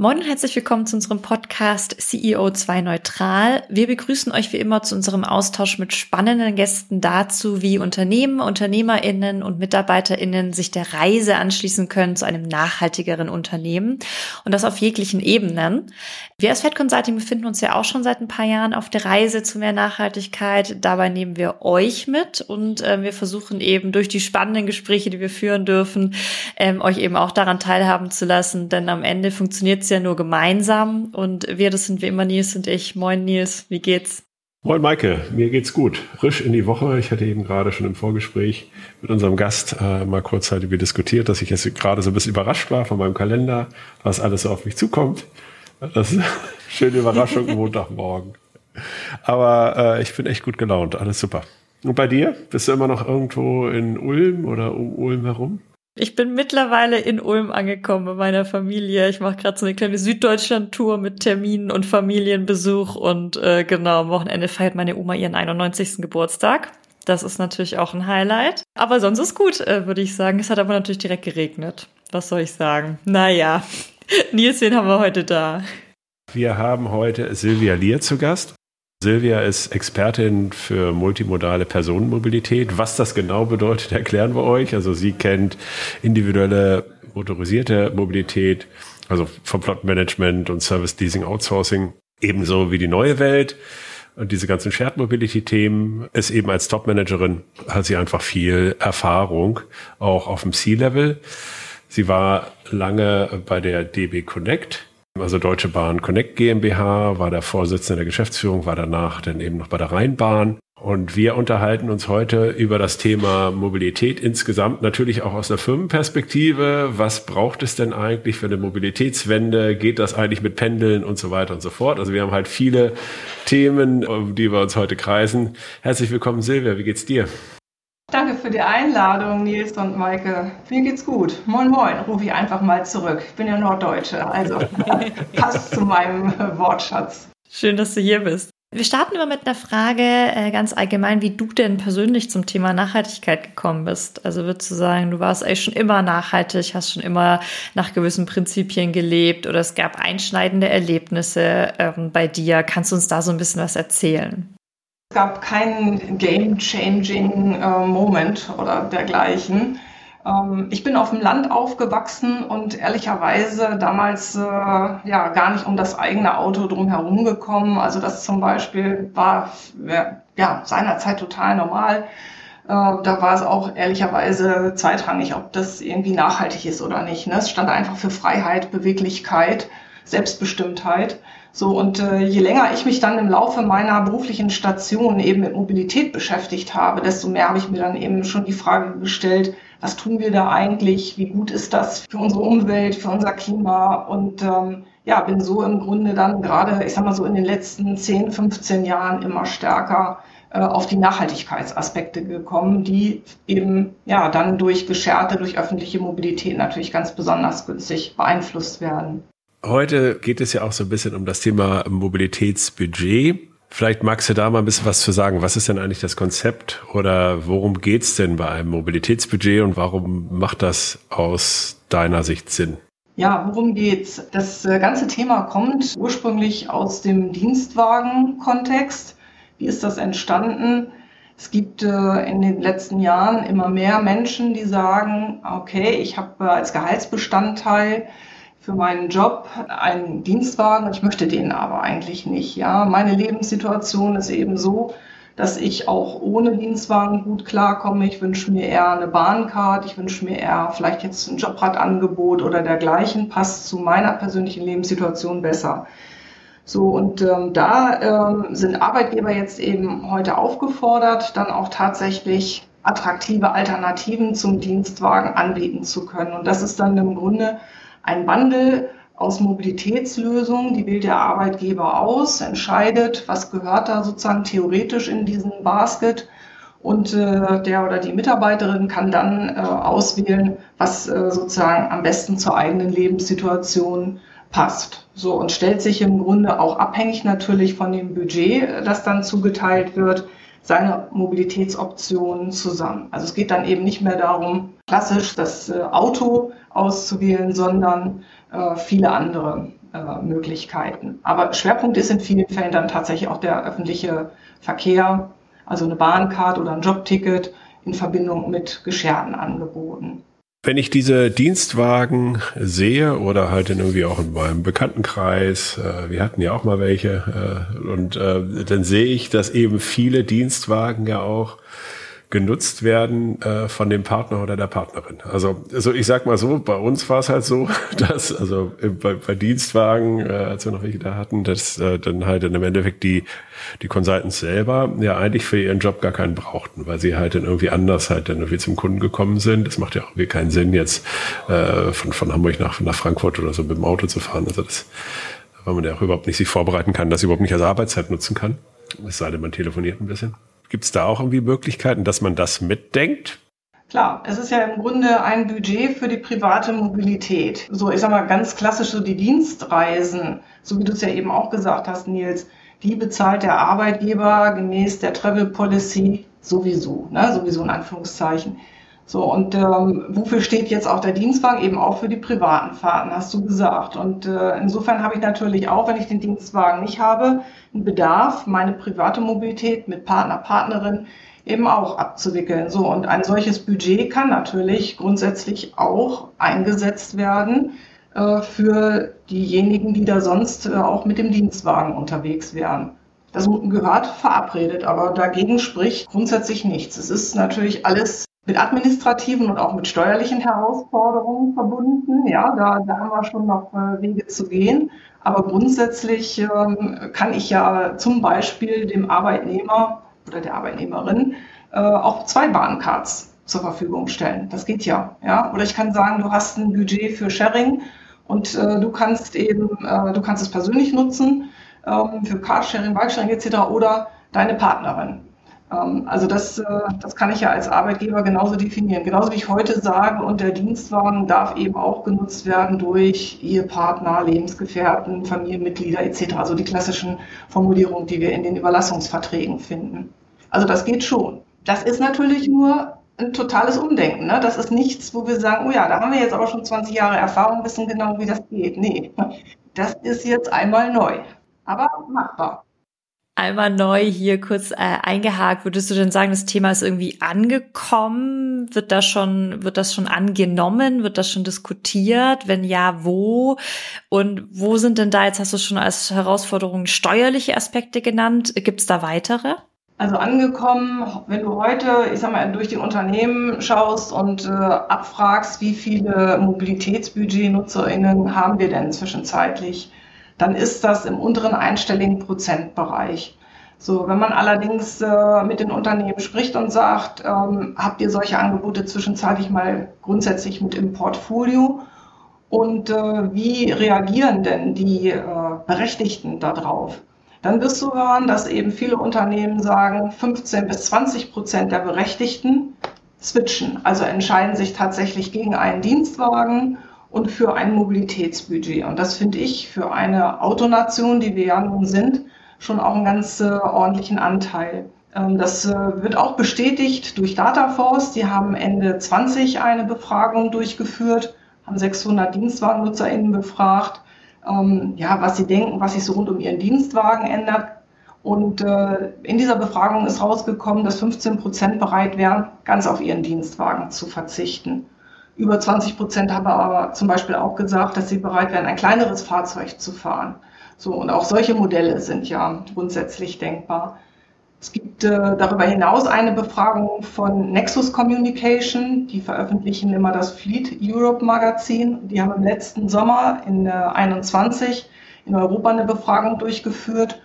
Moin und herzlich willkommen zu unserem Podcast CEO2 Neutral. Wir begrüßen euch wie immer zu unserem Austausch mit spannenden Gästen dazu, wie Unternehmen, UnternehmerInnen und MitarbeiterInnen sich der Reise anschließen können zu einem nachhaltigeren Unternehmen und das auf jeglichen Ebenen. Wir als Fed Consulting befinden uns ja auch schon seit ein paar Jahren auf der Reise zu mehr Nachhaltigkeit. Dabei nehmen wir euch mit und äh, wir versuchen eben durch die spannenden Gespräche, die wir führen dürfen, ähm, euch eben auch daran teilhaben zu lassen, denn am Ende funktioniert ja nur gemeinsam und wir, das sind wie immer Nils und ich. Moin Nils, wie geht's? Moin Maike, mir geht's gut. Frisch in die Woche. Ich hatte eben gerade schon im Vorgespräch mit unserem Gast äh, mal kurzzeitig diskutiert, dass ich jetzt gerade so ein bisschen überrascht war von meinem Kalender, was alles so auf mich zukommt. Das ist eine schöne Überraschung Montagmorgen. Aber äh, ich bin echt gut gelaunt, alles super. Und bei dir? Bist du immer noch irgendwo in Ulm oder um Ulm herum? Ich bin mittlerweile in Ulm angekommen bei meiner Familie. Ich mache gerade so eine kleine Süddeutschland-Tour mit Terminen und Familienbesuch und äh, genau, am Wochenende feiert meine Oma ihren 91. Geburtstag. Das ist natürlich auch ein Highlight. Aber sonst ist gut, äh, würde ich sagen. Es hat aber natürlich direkt geregnet. Was soll ich sagen? Naja, Nils, wen haben wir heute da? Wir haben heute Silvia Lier zu Gast. Silvia ist Expertin für multimodale Personenmobilität. Was das genau bedeutet, erklären wir euch. Also sie kennt individuelle motorisierte Mobilität, also vom Plotmanagement und Service Leasing Outsourcing, ebenso wie die neue Welt. Und diese ganzen Shared Mobility Themen ist eben als Topmanagerin hat sie einfach viel Erfahrung, auch auf dem C-Level. Sie war lange bei der DB Connect also Deutsche Bahn Connect GmbH, war der Vorsitzende der Geschäftsführung, war danach dann eben noch bei der Rheinbahn. Und wir unterhalten uns heute über das Thema Mobilität insgesamt, natürlich auch aus der Firmenperspektive. Was braucht es denn eigentlich für eine Mobilitätswende? Geht das eigentlich mit Pendeln und so weiter und so fort? Also wir haben halt viele Themen, um die wir uns heute kreisen. Herzlich willkommen, Silvia. Wie geht's dir? Danke für die Einladung, Nils und Maike. Mir geht's gut. Moin, moin, rufe ich einfach mal zurück. Ich bin ja Norddeutsche, also passt zu meinem Wortschatz. Schön, dass du hier bist. Wir starten immer mit einer Frage äh, ganz allgemein, wie du denn persönlich zum Thema Nachhaltigkeit gekommen bist. Also würdest du sagen, du warst eigentlich schon immer nachhaltig, hast schon immer nach gewissen Prinzipien gelebt oder es gab einschneidende Erlebnisse ähm, bei dir. Kannst du uns da so ein bisschen was erzählen? Es gab keinen game-changing äh, oder dergleichen. Ähm, ich bin auf dem Land aufgewachsen und ehrlicherweise damals äh, ja gar nicht um das eigene Auto drumherum gekommen. Also das zum Beispiel war ja seinerzeit total normal. Äh, da war es auch ehrlicherweise zweitrangig, ob das irgendwie nachhaltig ist oder nicht. Ne? Es stand einfach für Freiheit, Beweglichkeit, Selbstbestimmtheit. So, und äh, je länger ich mich dann im Laufe meiner beruflichen Station eben mit Mobilität beschäftigt habe, desto mehr habe ich mir dann eben schon die Frage gestellt, was tun wir da eigentlich? Wie gut ist das für unsere Umwelt, für unser Klima? Und ähm, ja, bin so im Grunde dann gerade, ich sag mal so in den letzten 10, 15 Jahren immer stärker äh, auf die Nachhaltigkeitsaspekte gekommen, die eben ja dann durch gescherte, durch öffentliche Mobilität natürlich ganz besonders günstig beeinflusst werden. Heute geht es ja auch so ein bisschen um das Thema Mobilitätsbudget. Vielleicht magst du da mal ein bisschen was zu sagen. Was ist denn eigentlich das Konzept oder worum geht's denn bei einem Mobilitätsbudget und warum macht das aus deiner Sicht Sinn? Ja, worum geht's? Das äh, ganze Thema kommt ursprünglich aus dem Dienstwagen-Kontext. Wie ist das entstanden? Es gibt äh, in den letzten Jahren immer mehr Menschen, die sagen, okay, ich habe äh, als Gehaltsbestandteil für meinen Job einen Dienstwagen. Ich möchte den aber eigentlich nicht. Ja, meine Lebenssituation ist eben so, dass ich auch ohne Dienstwagen gut klarkomme. Ich wünsche mir eher eine Bahncard, ich wünsche mir eher vielleicht jetzt ein Jobradangebot oder dergleichen, passt zu meiner persönlichen Lebenssituation besser. So, und ähm, da ähm, sind Arbeitgeber jetzt eben heute aufgefordert, dann auch tatsächlich attraktive Alternativen zum Dienstwagen anbieten zu können. Und das ist dann im Grunde ein Bundle aus Mobilitätslösungen, die wählt der Arbeitgeber aus, entscheidet, was gehört da sozusagen theoretisch in diesen Basket und äh, der oder die Mitarbeiterin kann dann äh, auswählen, was äh, sozusagen am besten zur eigenen Lebenssituation passt. So und stellt sich im Grunde auch abhängig natürlich von dem Budget, das dann zugeteilt wird, seine Mobilitätsoptionen zusammen. Also es geht dann eben nicht mehr darum, klassisch das äh, Auto auszuwählen, sondern äh, viele andere äh, Möglichkeiten. Aber Schwerpunkt ist in vielen Fällen dann tatsächlich auch der öffentliche Verkehr, also eine Bahncard oder ein Jobticket in Verbindung mit gescherten Angeboten. Wenn ich diese Dienstwagen sehe oder halt in irgendwie auch in meinem Bekanntenkreis, äh, wir hatten ja auch mal welche, äh, und äh, dann sehe ich, dass eben viele Dienstwagen ja auch genutzt werden äh, von dem Partner oder der Partnerin. Also, also ich sag mal so, bei uns war es halt so, dass also bei, bei Dienstwagen, äh, als wir noch welche da hatten, dass äh, dann halt im Endeffekt die die Consultants selber ja eigentlich für ihren Job gar keinen brauchten, weil sie halt dann irgendwie anders halt dann irgendwie zum Kunden gekommen sind. Das macht ja auch irgendwie keinen Sinn jetzt äh, von von Hamburg nach nach Frankfurt oder so mit dem Auto zu fahren. Also das, weil man ja auch überhaupt nicht sich vorbereiten kann, das überhaupt nicht als Arbeitszeit nutzen kann. Es sei denn, man telefoniert ein bisschen. Gibt es da auch irgendwie Möglichkeiten, dass man das mitdenkt? Klar, es ist ja im Grunde ein Budget für die private Mobilität. So, ich sag mal ganz klassisch so die Dienstreisen, so wie du es ja eben auch gesagt hast, Nils, die bezahlt der Arbeitgeber gemäß der Travel Policy sowieso, ne, sowieso in Anführungszeichen. So, und ähm, wofür steht jetzt auch der Dienstwagen? Eben auch für die privaten Fahrten, hast du gesagt. Und äh, insofern habe ich natürlich auch, wenn ich den Dienstwagen nicht habe, einen Bedarf, meine private Mobilität mit Partner, Partnerin eben auch abzuwickeln. So, und ein solches Budget kann natürlich grundsätzlich auch eingesetzt werden äh, für diejenigen, die da sonst äh, auch mit dem Dienstwagen unterwegs wären. Das gehört verabredet, aber dagegen spricht grundsätzlich nichts. Es ist natürlich alles mit administrativen und auch mit steuerlichen Herausforderungen verbunden. Ja, da, da haben wir schon noch äh, Wege zu gehen. Aber grundsätzlich ähm, kann ich ja zum Beispiel dem Arbeitnehmer oder der Arbeitnehmerin äh, auch zwei Bahncards zur Verfügung stellen. Das geht ja. ja. Oder ich kann sagen, du hast ein Budget für Sharing und äh, du kannst eben, äh, du kannst es persönlich nutzen ähm, für Carsharing, Bikesharing etc. oder deine Partnerin. Ähm, also das, äh, das kann ich ja als Arbeitgeber genauso definieren. Genauso wie ich heute sage, und der Dienstwagen darf eben auch genutzt werden durch Ehepartner, Lebensgefährten, Familienmitglieder etc. Also die klassischen Formulierungen, die wir in den Überlassungsverträgen finden. Also das geht schon. Das ist natürlich nur ein totales Umdenken. Ne? Das ist nichts, wo wir sagen, oh ja, da haben wir jetzt aber schon 20 Jahre Erfahrung, wissen genau, wie das geht. Nee, das ist jetzt einmal neu, aber machbar einmal neu hier kurz äh, eingehakt. Würdest du denn sagen, das Thema ist irgendwie angekommen? Wird das schon, wird das schon angenommen? Wird das schon diskutiert? Wenn ja, wo? Und wo sind denn da, jetzt hast du schon als Herausforderung steuerliche Aspekte genannt. Gibt es da weitere? Also angekommen, wenn du heute, ich sag mal, durch die Unternehmen schaust und äh, abfragst, wie viele Mobilitätsbudget-NutzerInnen haben wir denn zwischenzeitlich? Dann ist das im unteren einstelligen Prozentbereich. So, wenn man allerdings äh, mit den Unternehmen spricht und sagt, ähm, habt ihr solche Angebote zwischenzeitlich mal grundsätzlich mit im Portfolio? Und äh, wie reagieren denn die äh, Berechtigten darauf? Dann wirst du hören, dass eben viele Unternehmen sagen, 15 bis 20 Prozent der Berechtigten switchen, also entscheiden sich tatsächlich gegen einen Dienstwagen und für ein Mobilitätsbudget. Und das finde ich für eine Autonation, die wir ja nun sind, schon auch einen ganz äh, ordentlichen Anteil. Ähm, das äh, wird auch bestätigt durch Dataforce. Die haben Ende 20 eine Befragung durchgeführt, haben 600 DienstwagennutzerInnen befragt, ähm, ja, was sie denken, was sich so rund um ihren Dienstwagen ändert. Und äh, in dieser Befragung ist rausgekommen, dass 15 Prozent bereit wären, ganz auf ihren Dienstwagen zu verzichten. Über 20 Prozent haben aber zum Beispiel auch gesagt, dass sie bereit wären, ein kleineres Fahrzeug zu fahren. So, und auch solche Modelle sind ja grundsätzlich denkbar. Es gibt äh, darüber hinaus eine Befragung von Nexus Communication. Die veröffentlichen immer das Fleet Europe Magazin. Die haben im letzten Sommer in äh, 21 in Europa eine Befragung durchgeführt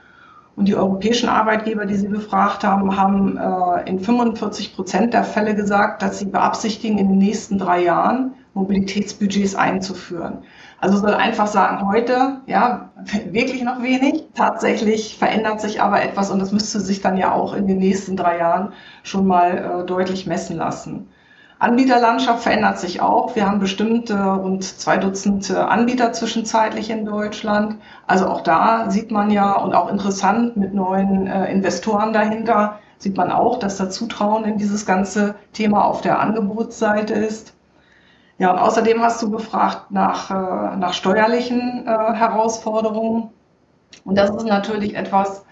und die europäischen Arbeitgeber, die Sie befragt haben, haben äh, in 45 Prozent der Fälle gesagt, dass sie beabsichtigen, in den nächsten drei Jahren Mobilitätsbudgets einzuführen. Also soll einfach sagen, heute, ja, wirklich noch wenig. Tatsächlich verändert sich aber etwas und das müsste sich dann ja auch in den nächsten drei Jahren schon mal äh, deutlich messen lassen. Anbieterlandschaft verändert sich auch. Wir haben bestimmt äh, rund zwei Dutzend Anbieter zwischenzeitlich in Deutschland. Also auch da sieht man ja und auch interessant mit neuen äh, Investoren dahinter sieht man auch, dass da Zutrauen in dieses ganze Thema auf der Angebotsseite ist. Ja, und außerdem hast du gefragt nach, äh, nach steuerlichen äh, Herausforderungen. Und das ist natürlich etwas,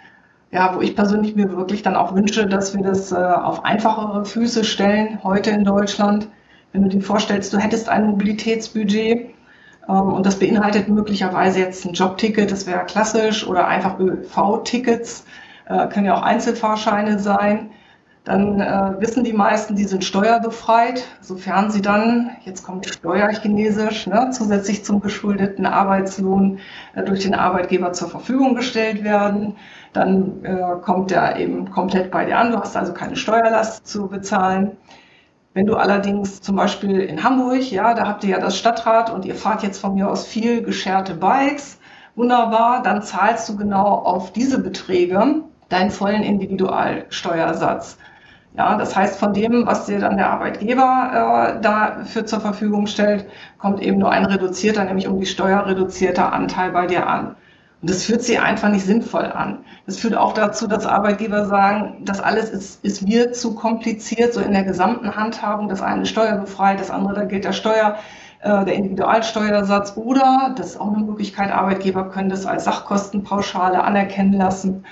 ja, wo ich persönlich mir wirklich dann auch wünsche, dass wir das äh, auf einfachere Füße stellen heute in Deutschland. Wenn du dir vorstellst, du hättest ein Mobilitätsbudget ähm, und das beinhaltet möglicherweise jetzt ein Jobticket, das wäre klassisch, oder einfach ÖV-Tickets, äh, können ja auch Einzelfahrscheine sein dann äh, wissen die meisten, die sind steuerbefreit, sofern sie dann, jetzt kommt steuerchinesisch, ne, zusätzlich zum geschuldeten Arbeitslohn äh, durch den Arbeitgeber zur Verfügung gestellt werden. Dann äh, kommt der eben komplett bei dir an. Du hast also keine Steuerlast zu bezahlen. Wenn du allerdings zum Beispiel in Hamburg, ja, da habt ihr ja das Stadtrat und ihr fahrt jetzt von mir aus viel gescherte Bikes, wunderbar, dann zahlst du genau auf diese Beträge deinen vollen Individualsteuersatz. Ja, das heißt, von dem, was dir dann der Arbeitgeber äh, dafür zur Verfügung stellt, kommt eben nur ein reduzierter, nämlich um die Steuer reduzierter Anteil bei dir an. Und das fühlt sich einfach nicht sinnvoll an. Das führt auch dazu, dass Arbeitgeber sagen, das alles ist, ist mir zu kompliziert, so in der gesamten Handhabung. Das eine steuerbefreit, das andere, da gilt der Steuer, äh, der Individualsteuersatz. Oder, das ist auch eine Möglichkeit, Arbeitgeber können das als Sachkostenpauschale anerkennen lassen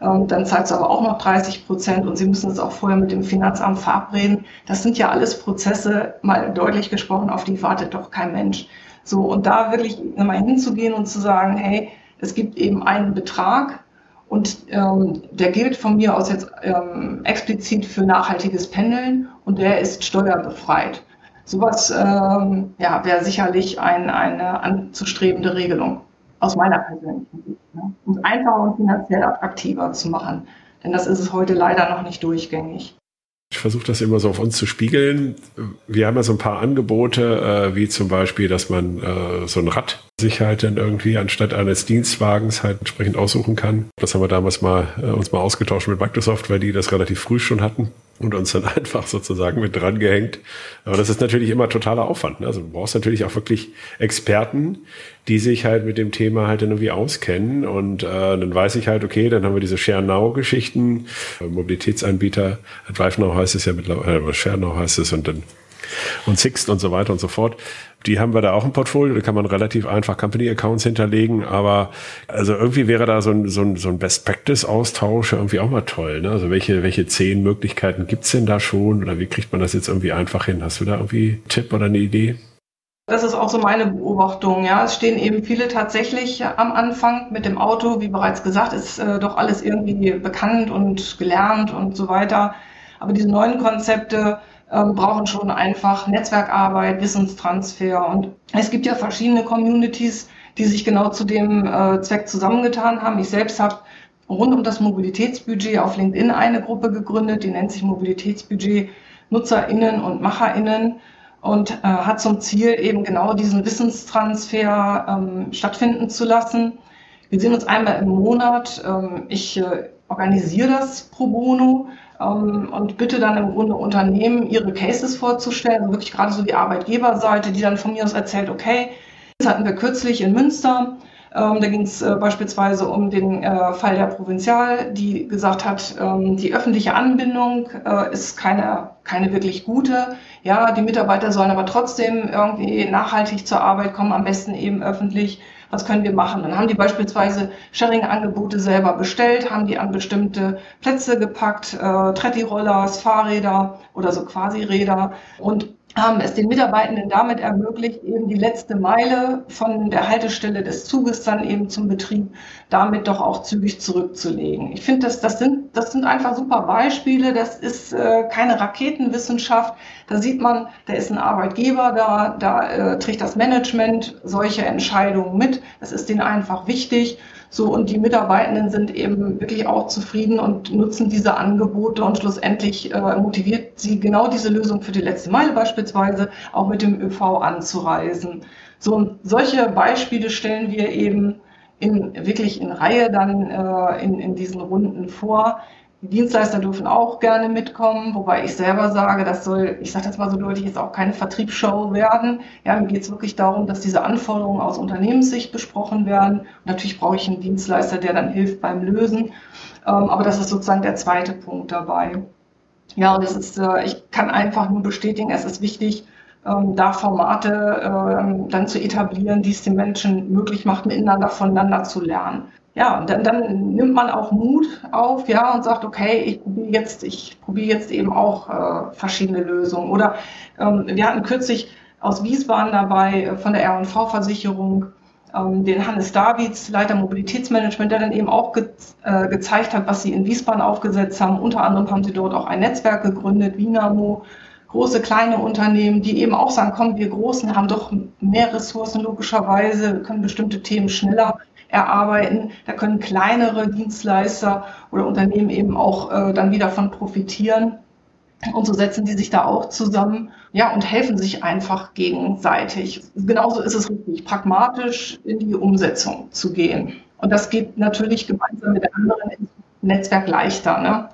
ähm, dann zahlst du aber auch noch 30 Prozent und sie müssen es auch vorher mit dem Finanzamt verabreden. Das sind ja alles Prozesse, mal deutlich gesprochen, auf die wartet doch kein Mensch. So, und da wirklich mal hinzugehen und zu sagen, hey, es gibt eben einen Betrag und ähm, der gilt von mir aus jetzt ähm, explizit für nachhaltiges Pendeln und der ist steuerbefreit. Sowas ähm, ja, wäre sicherlich ein, eine anzustrebende Regelung aus meiner persönlichen Sicht. Ne? Um es einfacher und finanziell attraktiver zu machen. Denn das ist es heute leider noch nicht durchgängig. Ich versuche das immer so auf uns zu spiegeln. Wir haben ja so ein paar Angebote, äh, wie zum Beispiel, dass man äh, so ein Rad sich halt dann irgendwie anstatt eines Dienstwagens halt entsprechend aussuchen kann. Das haben wir damals mal äh, uns mal ausgetauscht mit Microsoft, weil die das relativ früh schon hatten und uns dann einfach sozusagen mit dran gehängt. Aber das ist natürlich immer totaler Aufwand. Ne? Also du brauchst natürlich auch wirklich Experten, die sich halt mit dem Thema halt dann irgendwie auskennen. Und äh, dann weiß ich halt, okay, dann haben wir diese Share Now-Geschichten, Mobilitätsanbieter, Drive Now heißt es ja mittlerweile, äh, Share Now heißt es und dann und Sixt und so weiter und so fort. Die haben wir da auch im Portfolio, da kann man relativ einfach Company-Accounts hinterlegen, aber also irgendwie wäre da so ein, so ein, so ein Best-Practice-Austausch irgendwie auch mal toll. Ne? Also welche, welche zehn Möglichkeiten gibt's denn da schon oder wie kriegt man das jetzt irgendwie einfach hin? Hast du da irgendwie einen Tipp oder eine Idee? Das ist auch so meine Beobachtung. Ja, es stehen eben viele tatsächlich am Anfang mit dem Auto. Wie bereits gesagt, ist äh, doch alles irgendwie bekannt und gelernt und so weiter. Aber diese neuen Konzepte ähm, brauchen schon einfach Netzwerkarbeit, Wissenstransfer. Und es gibt ja verschiedene Communities, die sich genau zu dem äh, Zweck zusammengetan haben. Ich selbst habe rund um das Mobilitätsbudget auf LinkedIn eine Gruppe gegründet, die nennt sich Mobilitätsbudget NutzerInnen und MacherInnen und äh, hat zum Ziel, eben genau diesen Wissenstransfer ähm, stattfinden zu lassen. Wir sehen uns einmal im Monat. Ähm, ich äh, organisiere das pro bono und bitte dann im Grunde Unternehmen ihre Cases vorzustellen, also wirklich gerade so die Arbeitgeberseite, die dann von mir aus erzählt, okay, das hatten wir kürzlich in Münster. Ähm, da ging es äh, beispielsweise um den äh, Fall der Provinzial, die gesagt hat, ähm, die öffentliche Anbindung äh, ist keine, keine wirklich gute. Ja, die Mitarbeiter sollen aber trotzdem irgendwie nachhaltig zur Arbeit kommen, am besten eben öffentlich was können wir machen? Dann haben die beispielsweise Sharing-Angebote selber bestellt, haben die an bestimmte Plätze gepackt, äh, Tretti-Rollers, Fahrräder oder so Quasi-Räder und haben es den Mitarbeitenden damit ermöglicht, eben die letzte Meile von der Haltestelle des Zuges dann eben zum Betrieb damit doch auch zügig zurückzulegen. Ich finde, das, das, sind, das sind einfach super Beispiele. Das ist äh, keine Raketenwissenschaft. Da sieht man, da ist ein Arbeitgeber da, da äh, trägt das Management solche Entscheidungen mit. Das ist denen einfach wichtig. So, und die Mitarbeitenden sind eben wirklich auch zufrieden und nutzen diese Angebote und schlussendlich äh, motiviert sie genau diese Lösung für die letzte Meile beispielsweise auch mit dem ÖV anzureisen. So, solche Beispiele stellen wir eben in, wirklich in Reihe dann äh, in, in diesen Runden vor. Die Dienstleister dürfen auch gerne mitkommen, wobei ich selber sage, das soll, ich sage das mal so deutlich, jetzt auch keine Vertriebsshow werden. Ja, mir geht es wirklich darum, dass diese Anforderungen aus Unternehmenssicht besprochen werden. Und natürlich brauche ich einen Dienstleister, der dann hilft beim Lösen. Ähm, aber das ist sozusagen der zweite Punkt dabei. Ja, und es ist, äh, ich kann einfach nur bestätigen, es ist wichtig, ähm, da Formate äh, dann zu etablieren, die es den Menschen möglich macht, miteinander voneinander zu lernen. Ja, dann, dann nimmt man auch Mut auf, ja, und sagt, okay, ich probiere jetzt, ich probiere jetzt eben auch äh, verschiedene Lösungen. Oder ähm, wir hatten kürzlich aus Wiesbaden dabei äh, von der R&V-Versicherung ähm, den Hannes Davids, Leiter Mobilitätsmanagement, der dann eben auch ge äh, gezeigt hat, was sie in Wiesbaden aufgesetzt haben. Unter anderem haben sie dort auch ein Netzwerk gegründet, Winamo, große, kleine Unternehmen, die eben auch sagen, komm, wir Großen haben doch mehr Ressourcen logischerweise, können bestimmte Themen schneller erarbeiten. Da können kleinere Dienstleister oder Unternehmen eben auch äh, dann wieder von profitieren. Und so setzen die sich da auch zusammen, ja, und helfen sich einfach gegenseitig. Genauso ist es richtig, pragmatisch in die Umsetzung zu gehen. Und das geht natürlich gemeinsam mit anderen im Netzwerk leichter. Ne?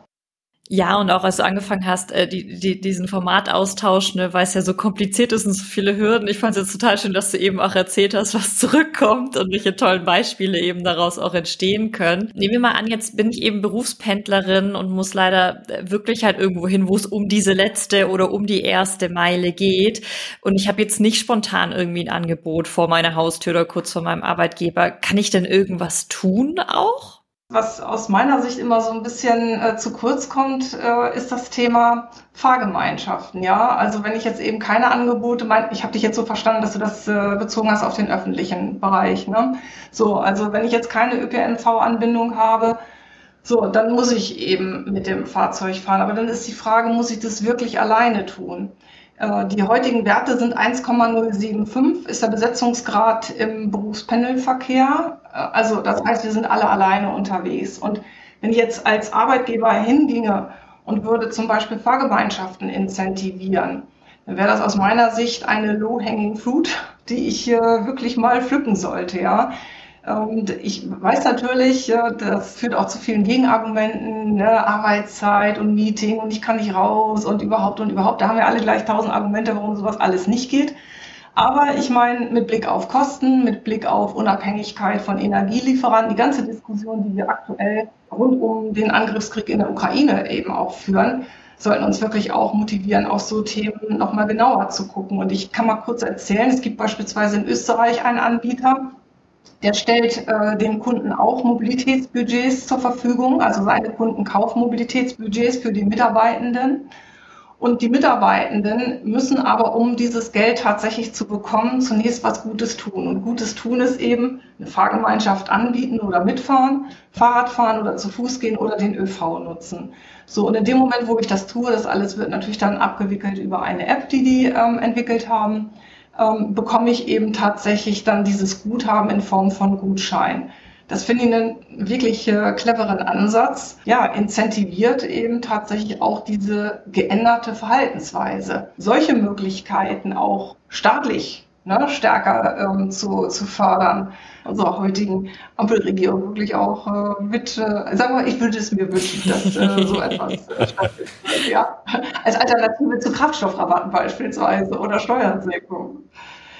Ja, und auch als du angefangen hast, äh, die, die, diesen Formataustausch, ne, weil es ja so kompliziert ist und so viele Hürden. Ich fand es jetzt total schön, dass du eben auch erzählt hast, was zurückkommt und welche tollen Beispiele eben daraus auch entstehen können. Nehmen wir mal an, jetzt bin ich eben Berufspendlerin und muss leider äh, wirklich halt irgendwo hin, wo es um diese letzte oder um die erste Meile geht. Und ich habe jetzt nicht spontan irgendwie ein Angebot vor meiner Haustür oder kurz vor meinem Arbeitgeber. Kann ich denn irgendwas tun auch? Was aus meiner Sicht immer so ein bisschen äh, zu kurz kommt, äh, ist das Thema Fahrgemeinschaften. Ja, also wenn ich jetzt eben keine Angebote, mein, ich habe dich jetzt so verstanden, dass du das äh, bezogen hast auf den öffentlichen Bereich. Ne? So, also wenn ich jetzt keine ÖPNV-Anbindung habe, so, dann muss ich eben mit dem Fahrzeug fahren. Aber dann ist die Frage, muss ich das wirklich alleine tun? Äh, die heutigen Werte sind 1,075, ist der Besetzungsgrad im Berufspendelverkehr. Äh, also das heißt, wir sind alle alleine unterwegs. Und wenn ich jetzt als Arbeitgeber hinginge und würde zum Beispiel Fahrgemeinschaften incentivieren, dann wäre das aus meiner Sicht eine low-hanging fruit, die ich äh, wirklich mal pflücken sollte. Ja, und ich weiß natürlich, das führt auch zu vielen Gegenargumenten, ne? Arbeitszeit und Meeting und ich kann nicht raus und überhaupt und überhaupt. Da haben wir alle gleich tausend Argumente, warum sowas alles nicht geht. Aber ich meine, mit Blick auf Kosten, mit Blick auf Unabhängigkeit von Energielieferanten, die ganze Diskussion, die wir aktuell rund um den Angriffskrieg in der Ukraine eben auch führen, sollten uns wirklich auch motivieren, auf so Themen nochmal genauer zu gucken. Und ich kann mal kurz erzählen, es gibt beispielsweise in Österreich einen Anbieter, der stellt äh, den Kunden auch Mobilitätsbudgets zur Verfügung, also seine Kunden kaufen Mobilitätsbudgets für die Mitarbeitenden. Und die Mitarbeitenden müssen aber, um dieses Geld tatsächlich zu bekommen, zunächst was Gutes tun. Und Gutes tun ist eben eine Fahrgemeinschaft anbieten oder mitfahren, Fahrrad fahren oder zu Fuß gehen oder den ÖV nutzen. So, und in dem Moment, wo ich das tue, das alles wird natürlich dann abgewickelt über eine App, die die ähm, entwickelt haben ähm, bekomme ich eben tatsächlich dann dieses Guthaben in Form von Gutschein. Das finde ich einen wirklich äh, cleveren Ansatz. Ja, incentiviert eben tatsächlich auch diese geänderte Verhaltensweise. Solche Möglichkeiten auch staatlich ne, stärker ähm, zu, zu fördern, unserer heutigen Ampelregierung wirklich auch äh, mit, äh, sagen wir, ich würde es mir wünschen, dass äh, so etwas äh, stattfindet. Ja, als Alternative zu Kraftstoffrabatten beispielsweise oder Steuersenkung.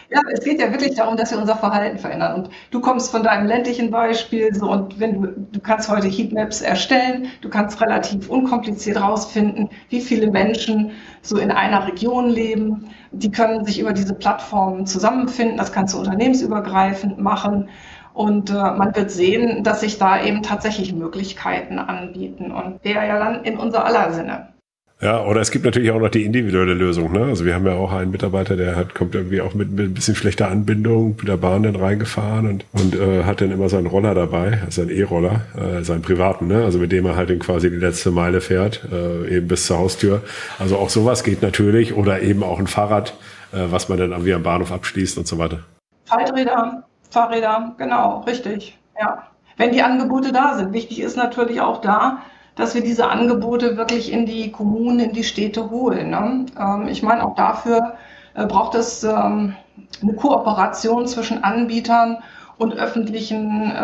Ja, es geht ja wirklich darum, dass wir unser Verhalten verändern. Und du kommst von deinem ländlichen Beispiel so und wenn du, du kannst heute Heatmaps erstellen, du kannst relativ unkompliziert rausfinden, wie viele Menschen so in einer Region leben. Die können sich über diese Plattformen zusammenfinden. Das kannst du unternehmensübergreifend machen. Und äh, man wird sehen, dass sich da eben tatsächlich Möglichkeiten anbieten. Und der ja dann in unser aller Sinne. Ja, oder es gibt natürlich auch noch die individuelle Lösung. Ne? Also wir haben ja auch einen Mitarbeiter, der hat, kommt irgendwie auch mit, mit ein bisschen schlechter Anbindung mit der Bahn dann reingefahren und, und äh, hat dann immer seinen Roller dabei, seinen E-Roller, äh, seinen privaten, ne? also mit dem er halt dann quasi die letzte Meile fährt, äh, eben bis zur Haustür. Also auch sowas geht natürlich oder eben auch ein Fahrrad, äh, was man dann irgendwie am Bahnhof abschließt und so weiter. Falträder, Fahrräder, genau, richtig, ja. Wenn die Angebote da sind. Wichtig ist natürlich auch da, dass wir diese Angebote wirklich in die Kommunen, in die Städte holen. Ne? Ähm, ich meine, auch dafür äh, braucht es ähm, eine Kooperation zwischen Anbietern und öffentlichen äh,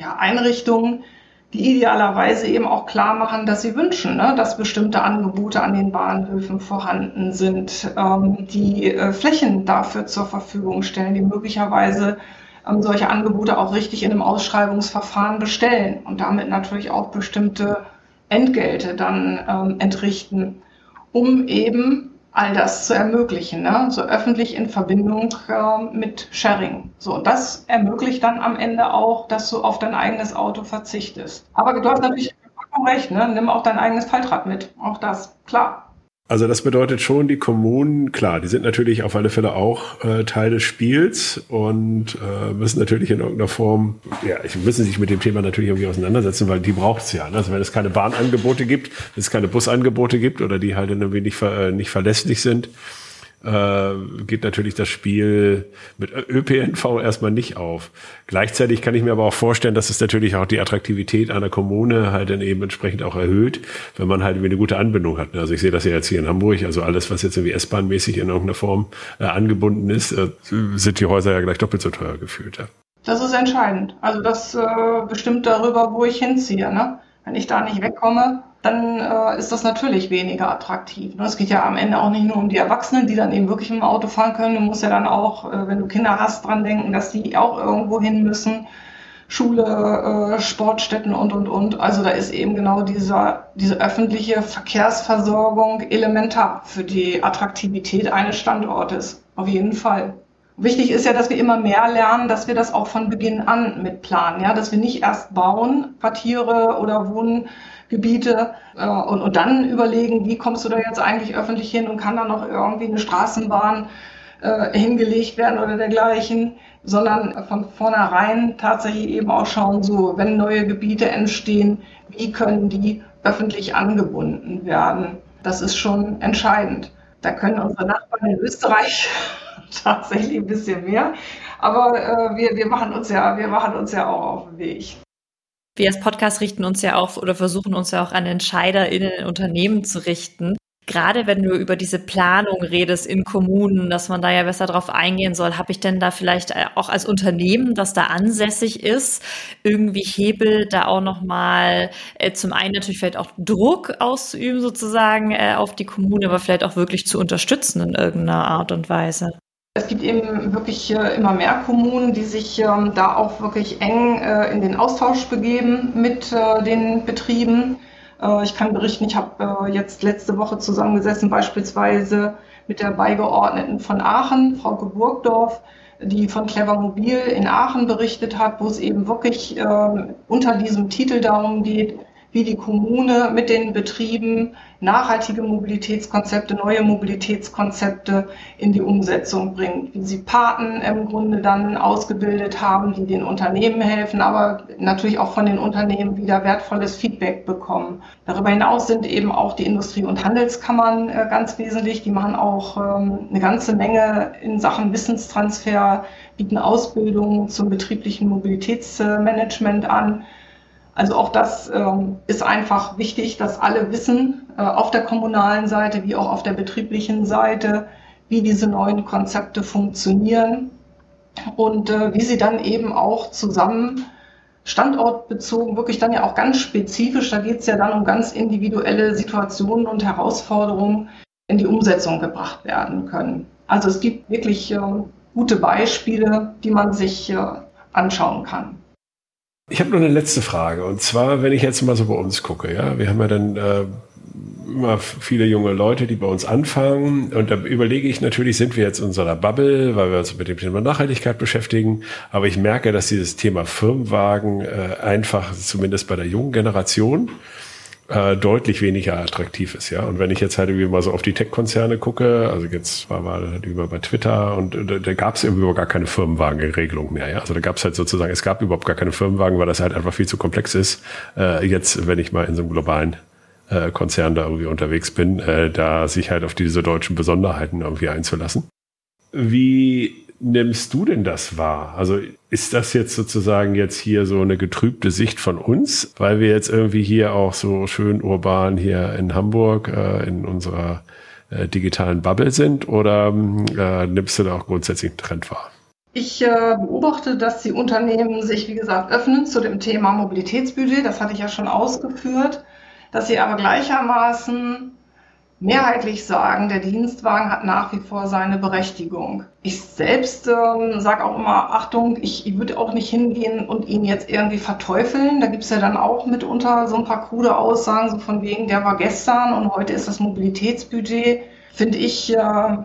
ja, Einrichtungen, die idealerweise eben auch klar machen, dass sie wünschen, ne, dass bestimmte Angebote an den Bahnhöfen vorhanden sind, ähm, die äh, Flächen dafür zur Verfügung stellen, die möglicherweise solche Angebote auch richtig in einem Ausschreibungsverfahren bestellen und damit natürlich auch bestimmte Entgelte dann ähm, entrichten, um eben all das zu ermöglichen, ne? so öffentlich in Verbindung äh, mit Sharing. So, das ermöglicht dann am Ende auch, dass du auf dein eigenes Auto verzichtest. Aber du hast natürlich recht, ne? nimm auch dein eigenes Faltrad mit. Auch das, klar. Also das bedeutet schon, die Kommunen, klar, die sind natürlich auf alle Fälle auch äh, Teil des Spiels und äh, müssen natürlich in irgendeiner Form, ja, müssen sich mit dem Thema natürlich irgendwie auseinandersetzen, weil die braucht es ja. Ne? Also wenn es keine Bahnangebote gibt, wenn es keine Busangebote gibt oder die halt irgendwie nicht, äh, nicht verlässlich sind, äh, geht natürlich das Spiel mit ÖPNV erstmal nicht auf. Gleichzeitig kann ich mir aber auch vorstellen, dass es natürlich auch die Attraktivität einer Kommune halt dann eben entsprechend auch erhöht, wenn man halt eine gute Anbindung hat. Also ich sehe das ja jetzt hier in Hamburg, also alles, was jetzt irgendwie S-Bahn-mäßig in irgendeiner Form äh, angebunden ist, äh, sind die Häuser ja gleich doppelt so teuer gefühlt. Ja. Das ist entscheidend. Also das äh, bestimmt darüber, wo ich hinziehe. Ne? Wenn ich da nicht wegkomme, dann äh, ist das natürlich weniger attraktiv. Ne? Es geht ja am Ende auch nicht nur um die Erwachsenen, die dann eben wirklich im Auto fahren können. Du musst ja dann auch, äh, wenn du Kinder hast, dran denken, dass die auch irgendwo hin müssen. Schule, äh, Sportstätten und, und, und. Also da ist eben genau dieser, diese öffentliche Verkehrsversorgung elementar für die Attraktivität eines Standortes. Auf jeden Fall. Wichtig ist ja, dass wir immer mehr lernen, dass wir das auch von Beginn an mitplanen, ja, dass wir nicht erst bauen, Quartiere oder Wohngebiete äh, und, und dann überlegen, wie kommst du da jetzt eigentlich öffentlich hin und kann da noch irgendwie eine Straßenbahn äh, hingelegt werden oder dergleichen, sondern von vornherein tatsächlich eben auch schauen, so, wenn neue Gebiete entstehen, wie können die öffentlich angebunden werden? Das ist schon entscheidend. Da können unsere Nachbarn in Österreich tatsächlich ein bisschen mehr. Aber äh, wir, wir machen uns ja, wir machen uns ja auch auf den Weg. Wir als Podcast richten uns ja auch oder versuchen uns ja auch an EntscheiderInnen in Unternehmen zu richten. Gerade wenn du über diese Planung redest in Kommunen, dass man da ja besser drauf eingehen soll, habe ich denn da vielleicht äh, auch als Unternehmen, das da ansässig ist, irgendwie Hebel da auch nochmal äh, zum einen natürlich vielleicht auch Druck auszuüben sozusagen äh, auf die Kommune, aber vielleicht auch wirklich zu unterstützen in irgendeiner Art und Weise? Es gibt eben wirklich äh, immer mehr Kommunen, die sich ähm, da auch wirklich eng äh, in den Austausch begeben mit äh, den Betrieben. ich kann berichten, ich habe jetzt letzte Woche zusammengesessen, beispielsweise mit der Beigeordneten von Aachen, Frau Burgdorf, die von Clever Mobil in Aachen berichtet hat, wo es eben wirklich ähm, unter diesem Titel darum geht, wie die Kommune mit den Betrieben nachhaltige Mobilitätskonzepte, neue Mobilitätskonzepte in die Umsetzung bringt, wie sie Paten im Grunde dann ausgebildet haben, die den Unternehmen helfen, aber natürlich auch von den Unternehmen wieder wertvolles Feedback bekommen. Darüber hinaus sind eben auch die Industrie- und Handelskammern äh, ganz wesentlich. Die machen auch ähm, eine ganze Menge in Sachen Wissenstransfer, bieten Ausbildungen zum betrieblichen Mobilitätsmanagement an. Also auch das ähm, ist einfach wichtig, dass alle wissen, äh, auf der kommunalen Seite wie auch auf der betrieblichen Seite, wie diese neuen Konzepte funktionieren und äh, wie sie dann eben auch zusammen standortbezogen, wirklich dann ja auch ganz spezifisch, da geht es ja dann um ganz individuelle Situationen und Herausforderungen in die Umsetzung gebracht werden können. Also es gibt wirklich äh, gute Beispiele, die man sich äh, anschauen kann. Ich habe nur eine letzte Frage. Und zwar, wenn ich jetzt mal so bei uns gucke, ja, wir haben ja dann äh, immer viele junge Leute, die bei uns anfangen. Und da überlege ich natürlich, sind wir jetzt in unserer Bubble, weil wir uns mit dem Thema Nachhaltigkeit beschäftigen. Aber ich merke, dass dieses Thema Firmenwagen äh, einfach, zumindest bei der jungen Generation, äh, deutlich weniger attraktiv ist, ja. Und wenn ich jetzt halt irgendwie mal so auf die Tech-Konzerne gucke, also jetzt war mal halt über bei Twitter und äh, da, da gab es irgendwie gar keine Firmenwagenregelung mehr, ja. Also da gab es halt sozusagen, es gab überhaupt gar keine Firmenwagen, weil das halt einfach viel zu komplex ist. Äh, jetzt, wenn ich mal in so einem globalen äh, Konzern da irgendwie unterwegs bin, äh, da sich halt auf diese deutschen Besonderheiten irgendwie einzulassen. Wie nimmst du denn das wahr? Also ist das jetzt sozusagen jetzt hier so eine getrübte Sicht von uns, weil wir jetzt irgendwie hier auch so schön urban hier in Hamburg äh, in unserer äh, digitalen Bubble sind oder äh, nimmst du da auch grundsätzlich einen Trend wahr? Ich äh, beobachte, dass die Unternehmen sich, wie gesagt, öffnen zu dem Thema Mobilitätsbudget. Das hatte ich ja schon ausgeführt, dass sie aber gleichermaßen mehrheitlich sagen, der Dienstwagen hat nach wie vor seine Berechtigung. Ich selbst ähm, sage auch immer, Achtung, ich, ich würde auch nicht hingehen und ihn jetzt irgendwie verteufeln. Da gibt's ja dann auch mitunter so ein paar krude Aussagen, so von wegen, der war gestern und heute ist das Mobilitätsbudget finde ich äh,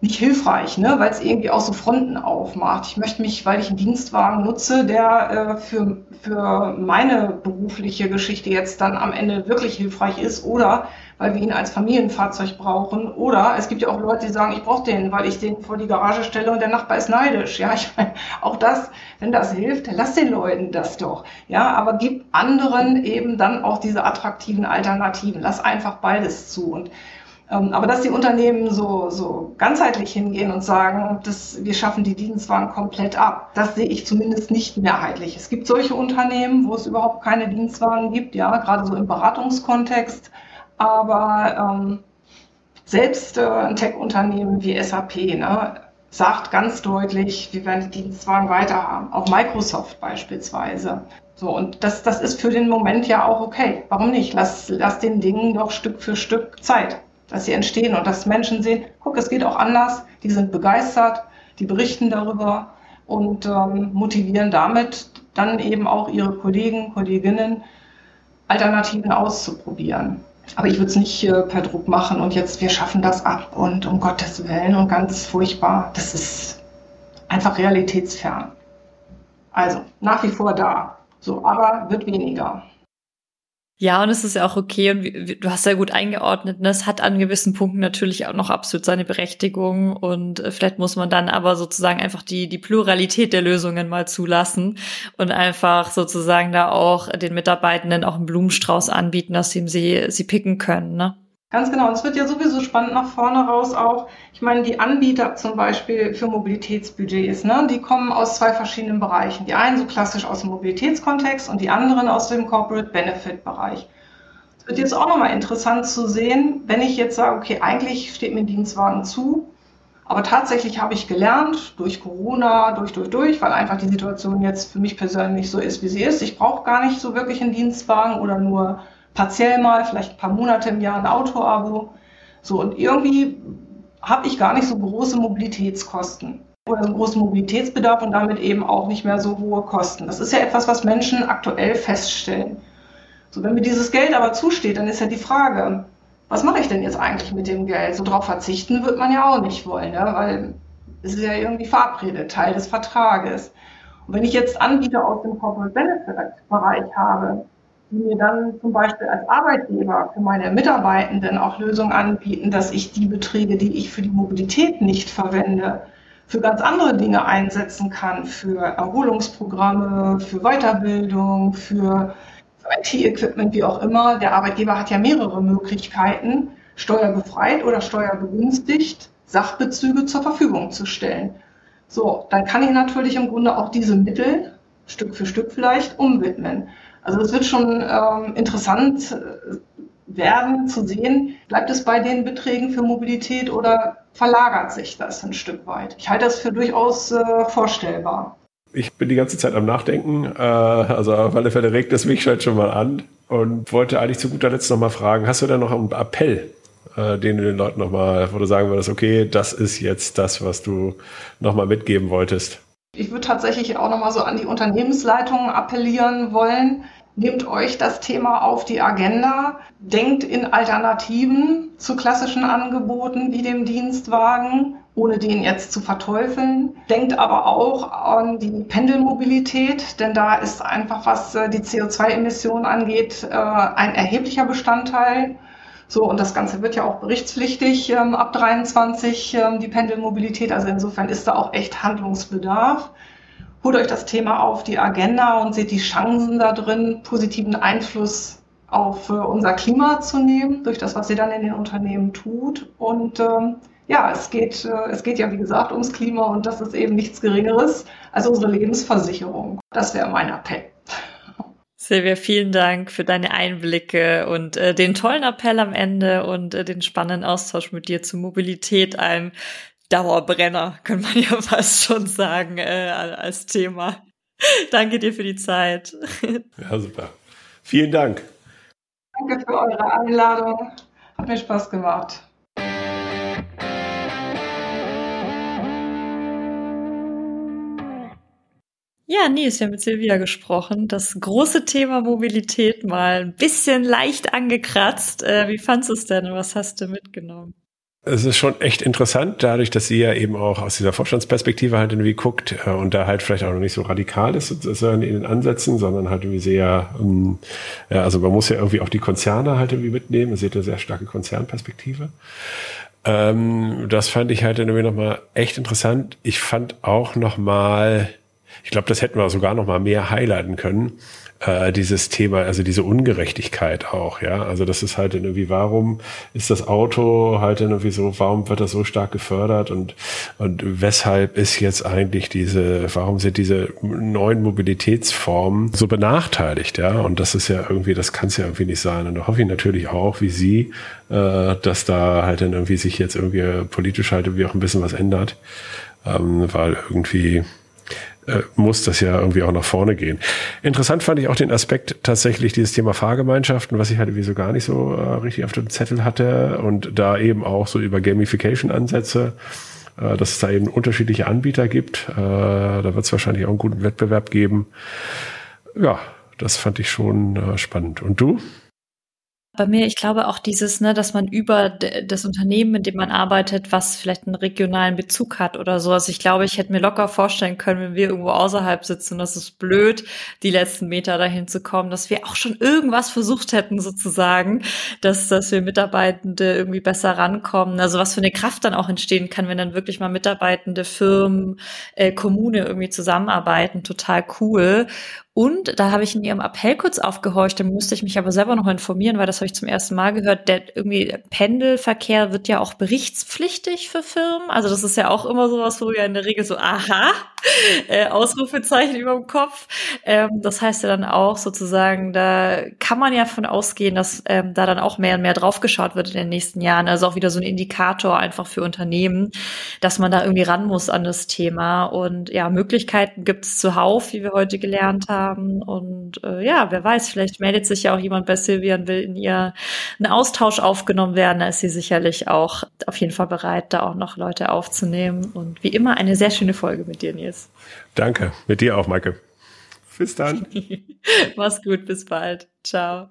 nicht hilfreich, ne? weil es irgendwie auch so Fronten aufmacht. Ich möchte mich, weil ich einen Dienstwagen nutze, der äh, für, für meine berufliche Geschichte jetzt dann am Ende wirklich hilfreich ist oder weil wir ihn als Familienfahrzeug brauchen. Oder es gibt ja auch Leute, die sagen, ich brauche den, weil ich den vor die Garage stelle und der Nachbar ist neidisch. Ja, ich meine, auch das, wenn das hilft, lass den Leuten das doch. Ja, aber gib anderen eben dann auch diese attraktiven Alternativen. Lass einfach beides zu. Und ähm, aber dass die Unternehmen so, so ganzheitlich hingehen und sagen, dass wir schaffen die Dienstwagen komplett ab, das sehe ich zumindest nicht mehrheitlich. Es gibt solche Unternehmen, wo es überhaupt keine Dienstwagen gibt, ja, gerade so im Beratungskontext. Aber ähm, selbst äh, ein Tech-Unternehmen wie SAP ne, sagt ganz deutlich, wir werden die Dienstwagen weiter haben. Auch Microsoft beispielsweise. So, und das, das ist für den Moment ja auch okay. Warum nicht? Lass, lass den Dingen doch Stück für Stück Zeit dass sie entstehen und dass Menschen sehen, guck, es geht auch anders, die sind begeistert, die berichten darüber und ähm, motivieren damit dann eben auch ihre Kollegen, Kolleginnen, Alternativen auszuprobieren. Aber ich würde es nicht äh, per Druck machen und jetzt wir schaffen das ab und um Gottes Willen und ganz furchtbar. Das ist einfach realitätsfern. Also nach wie vor da. So, aber wird weniger. Ja, und es ist ja auch okay und du hast ja gut eingeordnet, ne? es hat an gewissen Punkten natürlich auch noch absolut seine Berechtigung und äh, vielleicht muss man dann aber sozusagen einfach die, die Pluralität der Lösungen mal zulassen und einfach sozusagen da auch den Mitarbeitenden auch einen Blumenstrauß anbieten, dass sie sie, sie picken können, ne? Ganz genau. Und es wird ja sowieso spannend nach vorne raus auch. Meine, die Anbieter zum Beispiel für Mobilitätsbudgets, ne, die kommen aus zwei verschiedenen Bereichen. Die einen so klassisch aus dem Mobilitätskontext und die anderen aus dem Corporate Benefit Bereich. Es wird jetzt auch nochmal interessant zu sehen, wenn ich jetzt sage, okay, eigentlich steht mir ein Dienstwagen zu, aber tatsächlich habe ich gelernt, durch Corona, durch, durch, durch, weil einfach die Situation jetzt für mich persönlich so ist, wie sie ist. Ich brauche gar nicht so wirklich einen Dienstwagen oder nur partiell mal, vielleicht ein paar Monate im Jahr ein Auto-Abo. So, und irgendwie habe ich gar nicht so große Mobilitätskosten oder so großen Mobilitätsbedarf und damit eben auch nicht mehr so hohe Kosten. Das ist ja etwas, was Menschen aktuell feststellen. So, wenn mir dieses Geld aber zusteht, dann ist ja die Frage, was mache ich denn jetzt eigentlich mit dem Geld? So drauf verzichten wird man ja auch nicht wollen, ne? weil es ist ja irgendwie verabredet, Teil des Vertrages. Und wenn ich jetzt Anbieter aus dem Corporate Benefit Bereich habe, die mir dann zum Beispiel als Arbeitgeber für meine Mitarbeitenden auch Lösungen anbieten, dass ich die Beträge, die ich für die Mobilität nicht verwende, für ganz andere Dinge einsetzen kann, für Erholungsprogramme, für Weiterbildung, für, für IT-Equipment, wie auch immer. Der Arbeitgeber hat ja mehrere Möglichkeiten, steuerbefreit oder steuerbegünstigt Sachbezüge zur Verfügung zu stellen. So, dann kann ich natürlich im Grunde auch diese Mittel Stück für Stück vielleicht umwidmen. Also es wird schon ähm, interessant äh, werden zu sehen, bleibt es bei den Beträgen für Mobilität oder verlagert sich das ein Stück weit? Ich halte das für durchaus äh, vorstellbar. Ich bin die ganze Zeit am Nachdenken. Äh, also auf alle Fälle regt es mich halt schon mal an und wollte eigentlich zu guter Letzt nochmal fragen, hast du denn noch einen Appell, äh, den du den Leuten nochmal, wo du sagen würdest, okay, das ist jetzt das, was du nochmal mitgeben wolltest? Ich würde tatsächlich auch nochmal so an die Unternehmensleitungen appellieren wollen. Nehmt euch das Thema auf die Agenda, denkt in Alternativen zu klassischen Angeboten wie dem Dienstwagen, ohne den jetzt zu verteufeln. Denkt aber auch an die Pendelmobilität, denn da ist einfach, was äh, die CO2-Emissionen angeht, äh, ein erheblicher Bestandteil. So, und das Ganze wird ja auch berichtspflichtig ähm, ab 23, ähm, die Pendelmobilität. Also insofern ist da auch echt Handlungsbedarf holt euch das Thema auf die Agenda und seht die Chancen da drin, positiven Einfluss auf äh, unser Klima zu nehmen, durch das, was ihr dann in den Unternehmen tut. Und ähm, ja, es geht, äh, es geht ja, wie gesagt, ums Klima und das ist eben nichts Geringeres als unsere Lebensversicherung. Das wäre mein Appell. Silvia, vielen Dank für deine Einblicke und äh, den tollen Appell am Ende und äh, den spannenden Austausch mit dir zu Mobilität, einem Dauerbrenner, kann man ja fast schon sagen, äh, als Thema. Danke dir für die Zeit. Ja, super. Vielen Dank. Danke für eure Einladung. Hat mir Spaß gemacht. Ja, nee, ist ja mit Silvia gesprochen. Das große Thema Mobilität mal ein bisschen leicht angekratzt. Äh, wie fandest du es denn? Was hast du mitgenommen? es ist schon echt interessant, dadurch, dass sie ja eben auch aus dieser Vorstandsperspektive halt irgendwie guckt äh, und da halt vielleicht auch noch nicht so radikal ist sozusagen in den Ansätzen, sondern halt irgendwie sehr, ähm, ja, also man muss ja irgendwie auch die Konzerne halt irgendwie mitnehmen. Man sieht eine sehr starke Konzernperspektive. Ähm, das fand ich halt irgendwie nochmal echt interessant. Ich fand auch nochmal, ich glaube, das hätten wir sogar nochmal mehr highlighten können äh, dieses Thema, also diese Ungerechtigkeit auch, ja. Also das ist halt irgendwie, warum ist das Auto halt irgendwie so, warum wird das so stark gefördert und, und weshalb ist jetzt eigentlich diese, warum sind diese neuen Mobilitätsformen so benachteiligt, ja? Und das ist ja irgendwie, das kann es ja irgendwie nicht sein. Und da hoffe ich natürlich auch, wie Sie, äh, dass da halt dann irgendwie sich jetzt irgendwie politisch halt irgendwie auch ein bisschen was ändert. Ähm, weil irgendwie, äh, muss das ja irgendwie auch nach vorne gehen. Interessant fand ich auch den Aspekt tatsächlich dieses Thema Fahrgemeinschaften, was ich halt irgendwie so gar nicht so äh, richtig auf dem Zettel hatte und da eben auch so über Gamification-Ansätze, äh, dass es da eben unterschiedliche Anbieter gibt. Äh, da wird es wahrscheinlich auch einen guten Wettbewerb geben. Ja, das fand ich schon äh, spannend. Und du? Bei mir, ich glaube auch dieses, ne, dass man über das Unternehmen, in dem man arbeitet, was vielleicht einen regionalen Bezug hat oder so. Also ich glaube, ich hätte mir locker vorstellen können, wenn wir irgendwo außerhalb sitzen, das ist blöd, die letzten Meter dahin zu kommen, dass wir auch schon irgendwas versucht hätten, sozusagen, dass, dass wir Mitarbeitende irgendwie besser rankommen. Also was für eine Kraft dann auch entstehen kann, wenn dann wirklich mal Mitarbeitende, Firmen, äh, Kommune irgendwie zusammenarbeiten. Total cool. Und da habe ich in ihrem Appell kurz aufgehorcht, da musste ich mich aber selber noch informieren, weil das habe ich zum ersten Mal gehört. Der irgendwie Pendelverkehr wird ja auch berichtspflichtig für Firmen. Also das ist ja auch immer sowas, wo wir in der Regel so, aha, äh, Ausrufezeichen über dem Kopf. Ähm, das heißt ja dann auch sozusagen, da kann man ja von ausgehen, dass ähm, da dann auch mehr und mehr draufgeschaut wird in den nächsten Jahren. Also auch wieder so ein Indikator einfach für Unternehmen, dass man da irgendwie ran muss an das Thema. Und ja, Möglichkeiten gibt es zuhauf, wie wir heute gelernt haben haben. Und äh, ja, wer weiß, vielleicht meldet sich ja auch jemand bei Silvia und will in ihr einen Austausch aufgenommen werden. Da ist sie sicherlich auch auf jeden Fall bereit, da auch noch Leute aufzunehmen. Und wie immer eine sehr schöne Folge mit dir, Nils. Danke, mit dir auch, Maike. Bis dann. Mach's gut, bis bald. Ciao.